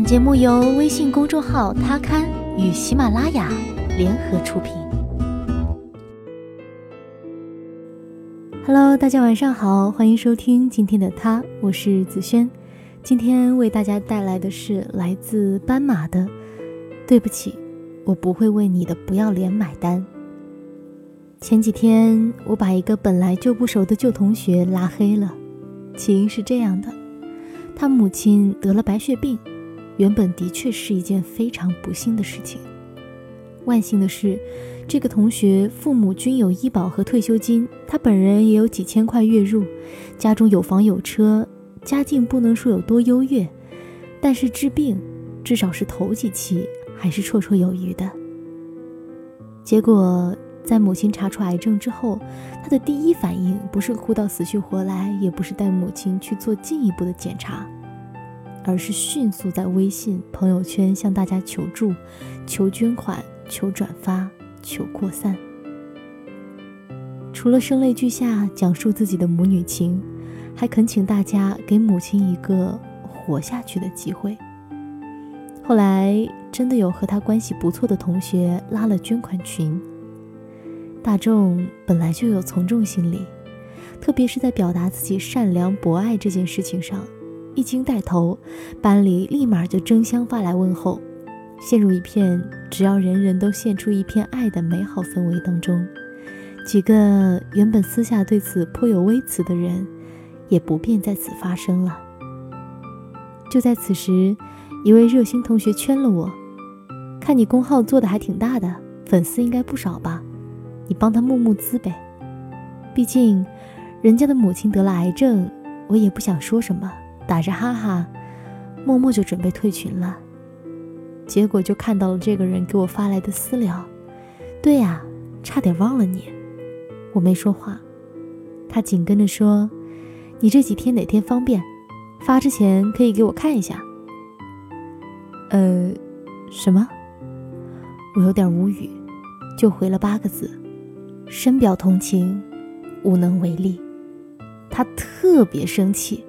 本节目由微信公众号“他刊”与喜马拉雅联合出品。Hello，大家晚上好，欢迎收听今天的他，我是子轩。今天为大家带来的是来自斑马的“对不起，我不会为你的不要脸买单”。前几天，我把一个本来就不熟的旧同学拉黑了，起因是这样的：他母亲得了白血病。原本的确是一件非常不幸的事情。万幸的是，这个同学父母均有医保和退休金，他本人也有几千块月入，家中有房有车，家境不能说有多优越，但是治病，至少是头几期还是绰绰有余的。结果在母亲查出癌症之后，他的第一反应不是哭到死去活来，也不是带母亲去做进一步的检查。而是迅速在微信朋友圈向大家求助、求捐款、求转发、求扩散。除了声泪俱下讲述自己的母女情，还恳请大家给母亲一个活下去的机会。后来真的有和他关系不错的同学拉了捐款群。大众本来就有从众心理，特别是在表达自己善良博爱这件事情上。一经带头，班里立马就争相发来问候，陷入一片只要人人都献出一片爱的美好氛围当中。几个原本私下对此颇有微词的人，也不便在此发声了。就在此时，一位热心同学圈了我：“看你公号做的还挺大的，粉丝应该不少吧？你帮他募募资呗。毕竟，人家的母亲得了癌症，我也不想说什么。”打着哈哈，默默就准备退群了，结果就看到了这个人给我发来的私聊。对呀，差点忘了你，我没说话。他紧跟着说：“你这几天哪天方便？发之前可以给我看一下。”呃，什么？我有点无语，就回了八个字：深表同情，无能为力。他特别生气。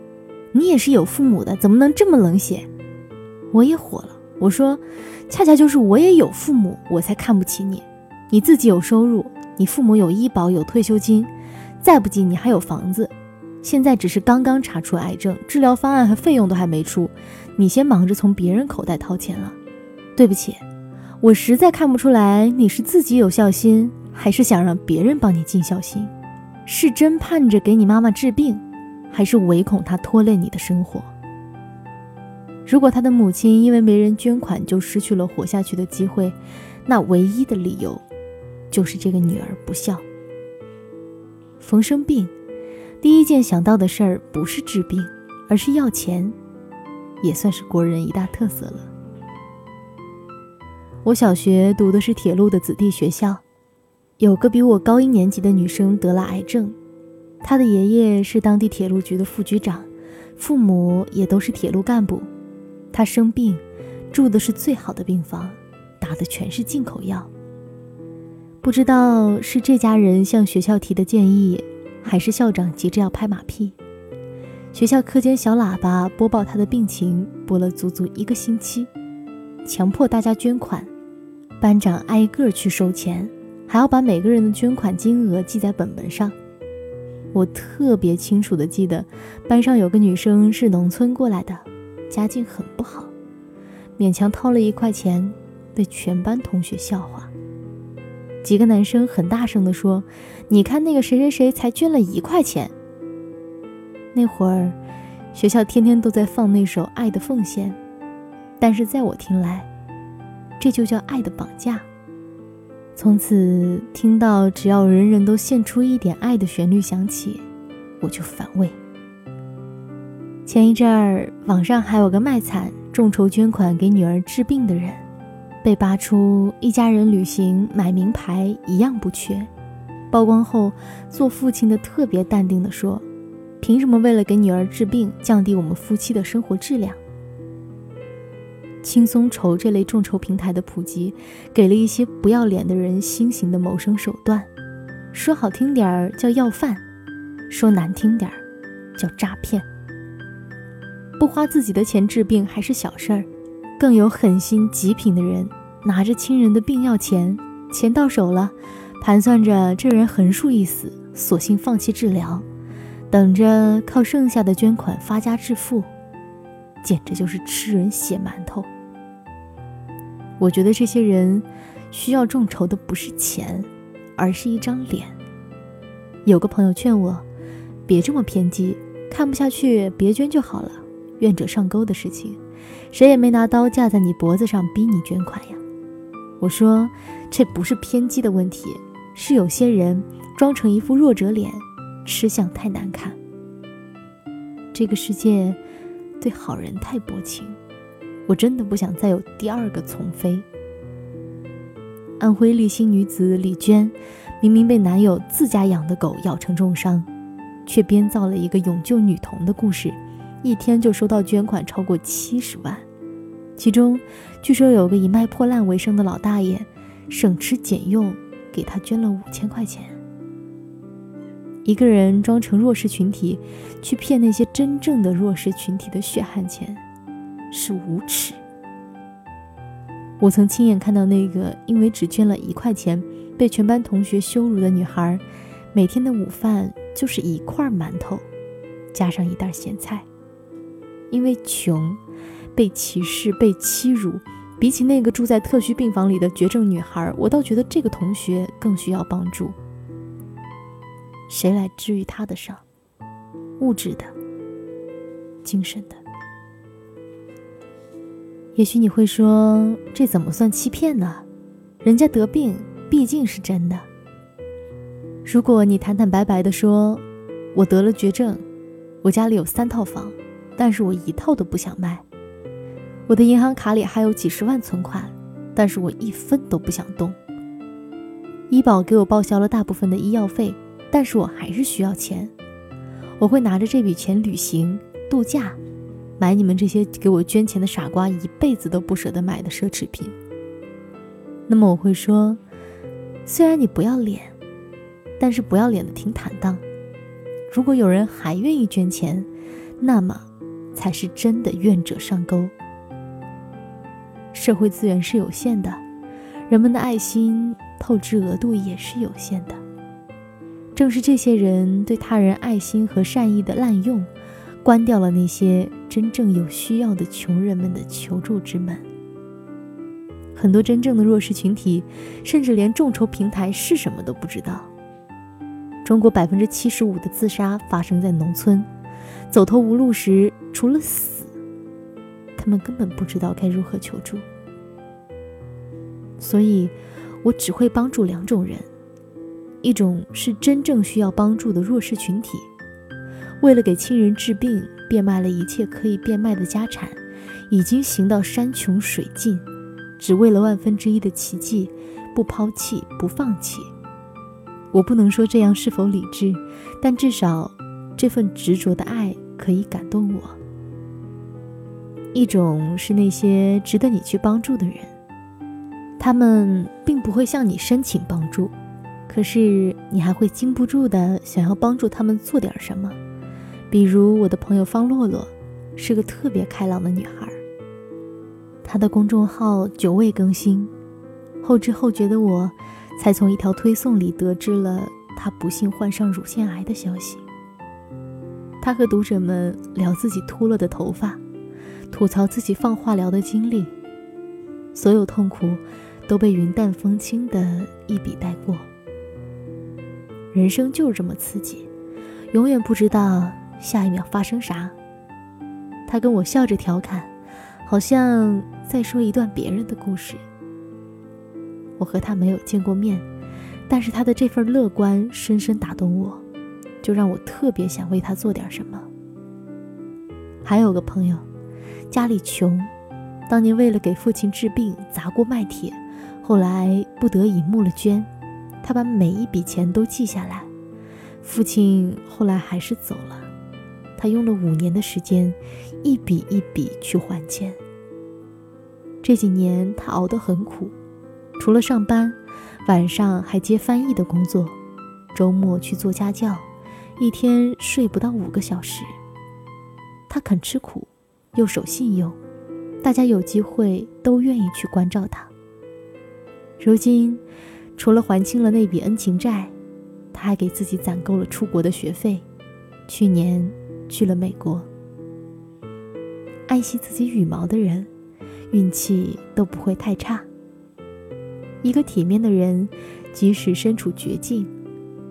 你也是有父母的，怎么能这么冷血？我也火了，我说，恰恰就是我也有父母，我才看不起你。你自己有收入，你父母有医保有退休金，再不济你还有房子。现在只是刚刚查出癌症，治疗方案和费用都还没出，你先忙着从别人口袋掏钱了。对不起，我实在看不出来你是自己有孝心，还是想让别人帮你尽孝心，是真盼着给你妈妈治病。还是唯恐他拖累你的生活。如果他的母亲因为没人捐款就失去了活下去的机会，那唯一的理由就是这个女儿不孝。逢生病，第一件想到的事儿不是治病，而是要钱，也算是国人一大特色了。我小学读的是铁路的子弟学校，有个比我高一年级的女生得了癌症。他的爷爷是当地铁路局的副局长，父母也都是铁路干部。他生病，住的是最好的病房，打的全是进口药。不知道是这家人向学校提的建议，还是校长急着要拍马屁。学校课间小喇叭播报他的病情，播了足足一个星期，强迫大家捐款，班长挨个去收钱，还要把每个人的捐款金额记在本本上。我特别清楚的记得，班上有个女生是农村过来的，家境很不好，勉强掏了一块钱，被全班同学笑话。几个男生很大声的说：“你看那个谁谁谁才捐了一块钱。”那会儿，学校天天都在放那首《爱的奉献》，但是在我听来，这就叫爱的绑架。从此听到只要人人都献出一点爱的旋律响起，我就反胃。前一阵儿网上还有个卖惨众筹捐款给女儿治病的人，被扒出一家人旅行买名牌一样不缺。曝光后，做父亲的特别淡定地说：“凭什么为了给女儿治病，降低我们夫妻的生活质量？”轻松筹这类众筹平台的普及，给了一些不要脸的人新型的谋生手段。说好听点儿叫要饭，说难听点儿叫诈骗。不花自己的钱治病还是小事儿，更有狠心极品的人，拿着亲人的病要钱，钱到手了，盘算着这人横竖一死，索性放弃治疗，等着靠剩下的捐款发家致富，简直就是吃人血馒头。我觉得这些人需要众筹的不是钱，而是一张脸。有个朋友劝我，别这么偏激，看不下去别捐就好了。愿者上钩的事情，谁也没拿刀架在你脖子上逼你捐款呀。我说，这不是偏激的问题，是有些人装成一副弱者脸，吃相太难看。这个世界对好人太薄情。我真的不想再有第二个丛飞。安徽利辛女子李娟，明明被男友自家养的狗咬成重伤，却编造了一个勇救女童的故事，一天就收到捐款超过七十万。其中，据说有个以卖破烂为生的老大爷，省吃俭用给她捐了五千块钱。一个人装成弱势群体，去骗那些真正的弱势群体的血汗钱。是无耻。我曾亲眼看到那个因为只捐了一块钱被全班同学羞辱的女孩，每天的午饭就是一块馒头，加上一袋咸菜。因为穷，被歧视、被欺辱，比起那个住在特需病房里的绝症女孩，我倒觉得这个同学更需要帮助。谁来治愈他的伤？物质的，精神的。也许你会说，这怎么算欺骗呢？人家得病毕竟是真的。如果你坦坦白白的说，我得了绝症，我家里有三套房，但是我一套都不想卖。我的银行卡里还有几十万存款，但是我一分都不想动。医保给我报销了大部分的医药费，但是我还是需要钱。我会拿着这笔钱旅行度假。买你们这些给我捐钱的傻瓜一辈子都不舍得买的奢侈品。那么我会说，虽然你不要脸，但是不要脸的挺坦荡。如果有人还愿意捐钱，那么才是真的愿者上钩。社会资源是有限的，人们的爱心透支额度也是有限的。正是这些人对他人爱心和善意的滥用。关掉了那些真正有需要的穷人们的求助之门。很多真正的弱势群体，甚至连众筹平台是什么都不知道。中国百分之七十五的自杀发生在农村，走投无路时，除了死，他们根本不知道该如何求助。所以，我只会帮助两种人：一种是真正需要帮助的弱势群体。为了给亲人治病，变卖了一切可以变卖的家产，已经行到山穷水尽，只为了万分之一的奇迹，不抛弃，不放弃。我不能说这样是否理智，但至少这份执着的爱可以感动我。一种是那些值得你去帮助的人，他们并不会向你申请帮助，可是你还会禁不住的想要帮助他们做点什么。比如我的朋友方洛洛，是个特别开朗的女孩。她的公众号久未更新，后知后觉的我，才从一条推送里得知了她不幸患上乳腺癌的消息。她和读者们聊自己秃了的头发，吐槽自己放化疗的经历，所有痛苦都被云淡风轻的一笔带过。人生就是这么刺激，永远不知道。下一秒发生啥？他跟我笑着调侃，好像在说一段别人的故事。我和他没有见过面，但是他的这份乐观深深打动我，就让我特别想为他做点什么。还有个朋友，家里穷，当年为了给父亲治病砸锅卖铁，后来不得已募了捐，他把每一笔钱都记下来，父亲后来还是走了。他用了五年的时间，一笔一笔去还钱。这几年他熬得很苦，除了上班，晚上还接翻译的工作，周末去做家教，一天睡不到五个小时。他肯吃苦，又守信用，大家有机会都愿意去关照他。如今，除了还清了那笔恩情债，他还给自己攒够了出国的学费，去年去了美国。爱惜自己羽毛的人，运气都不会太差。一个体面的人，即使身处绝境，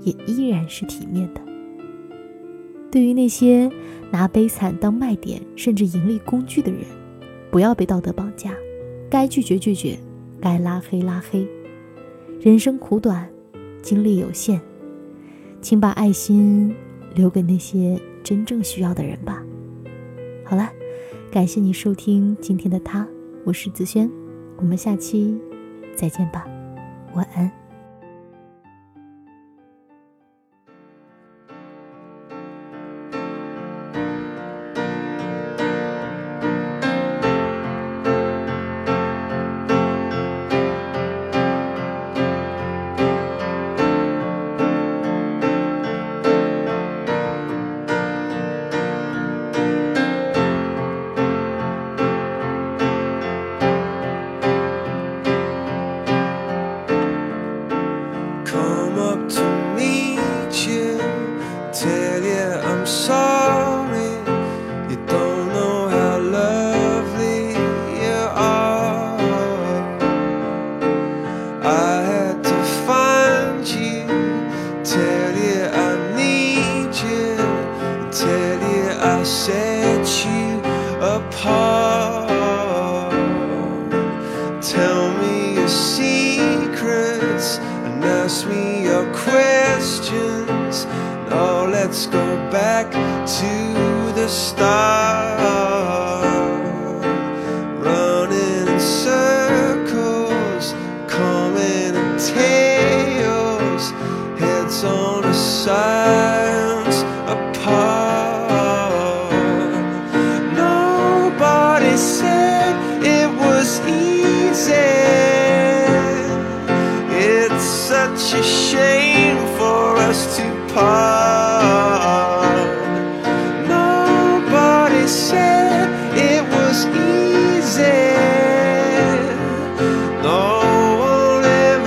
也依然是体面的。对于那些拿悲惨当卖点，甚至盈利工具的人，不要被道德绑架，该拒绝拒绝，该拉黑拉黑。人生苦短，精力有限，请把爱心留给那些真正需要的人吧。好了，感谢你收听今天的他，我是子轩，我们下期再见吧，晚安。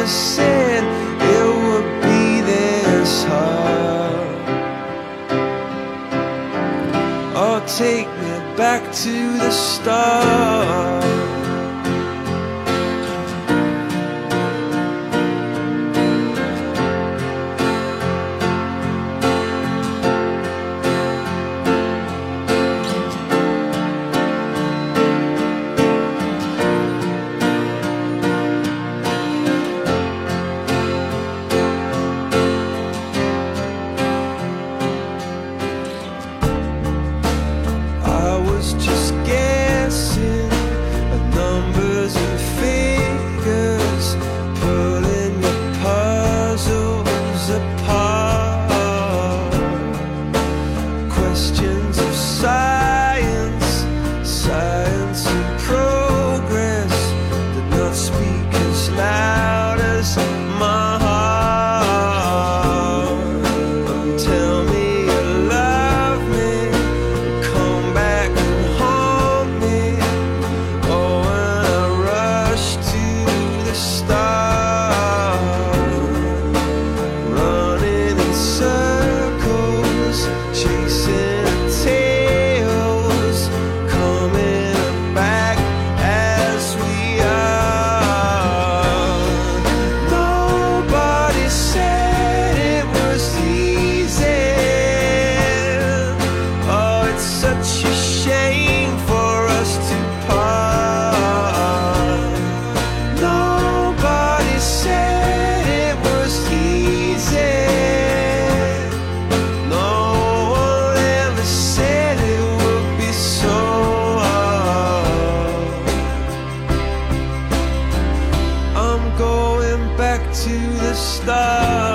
never said it would be this hard. Oh, take me back to the start. to the stars.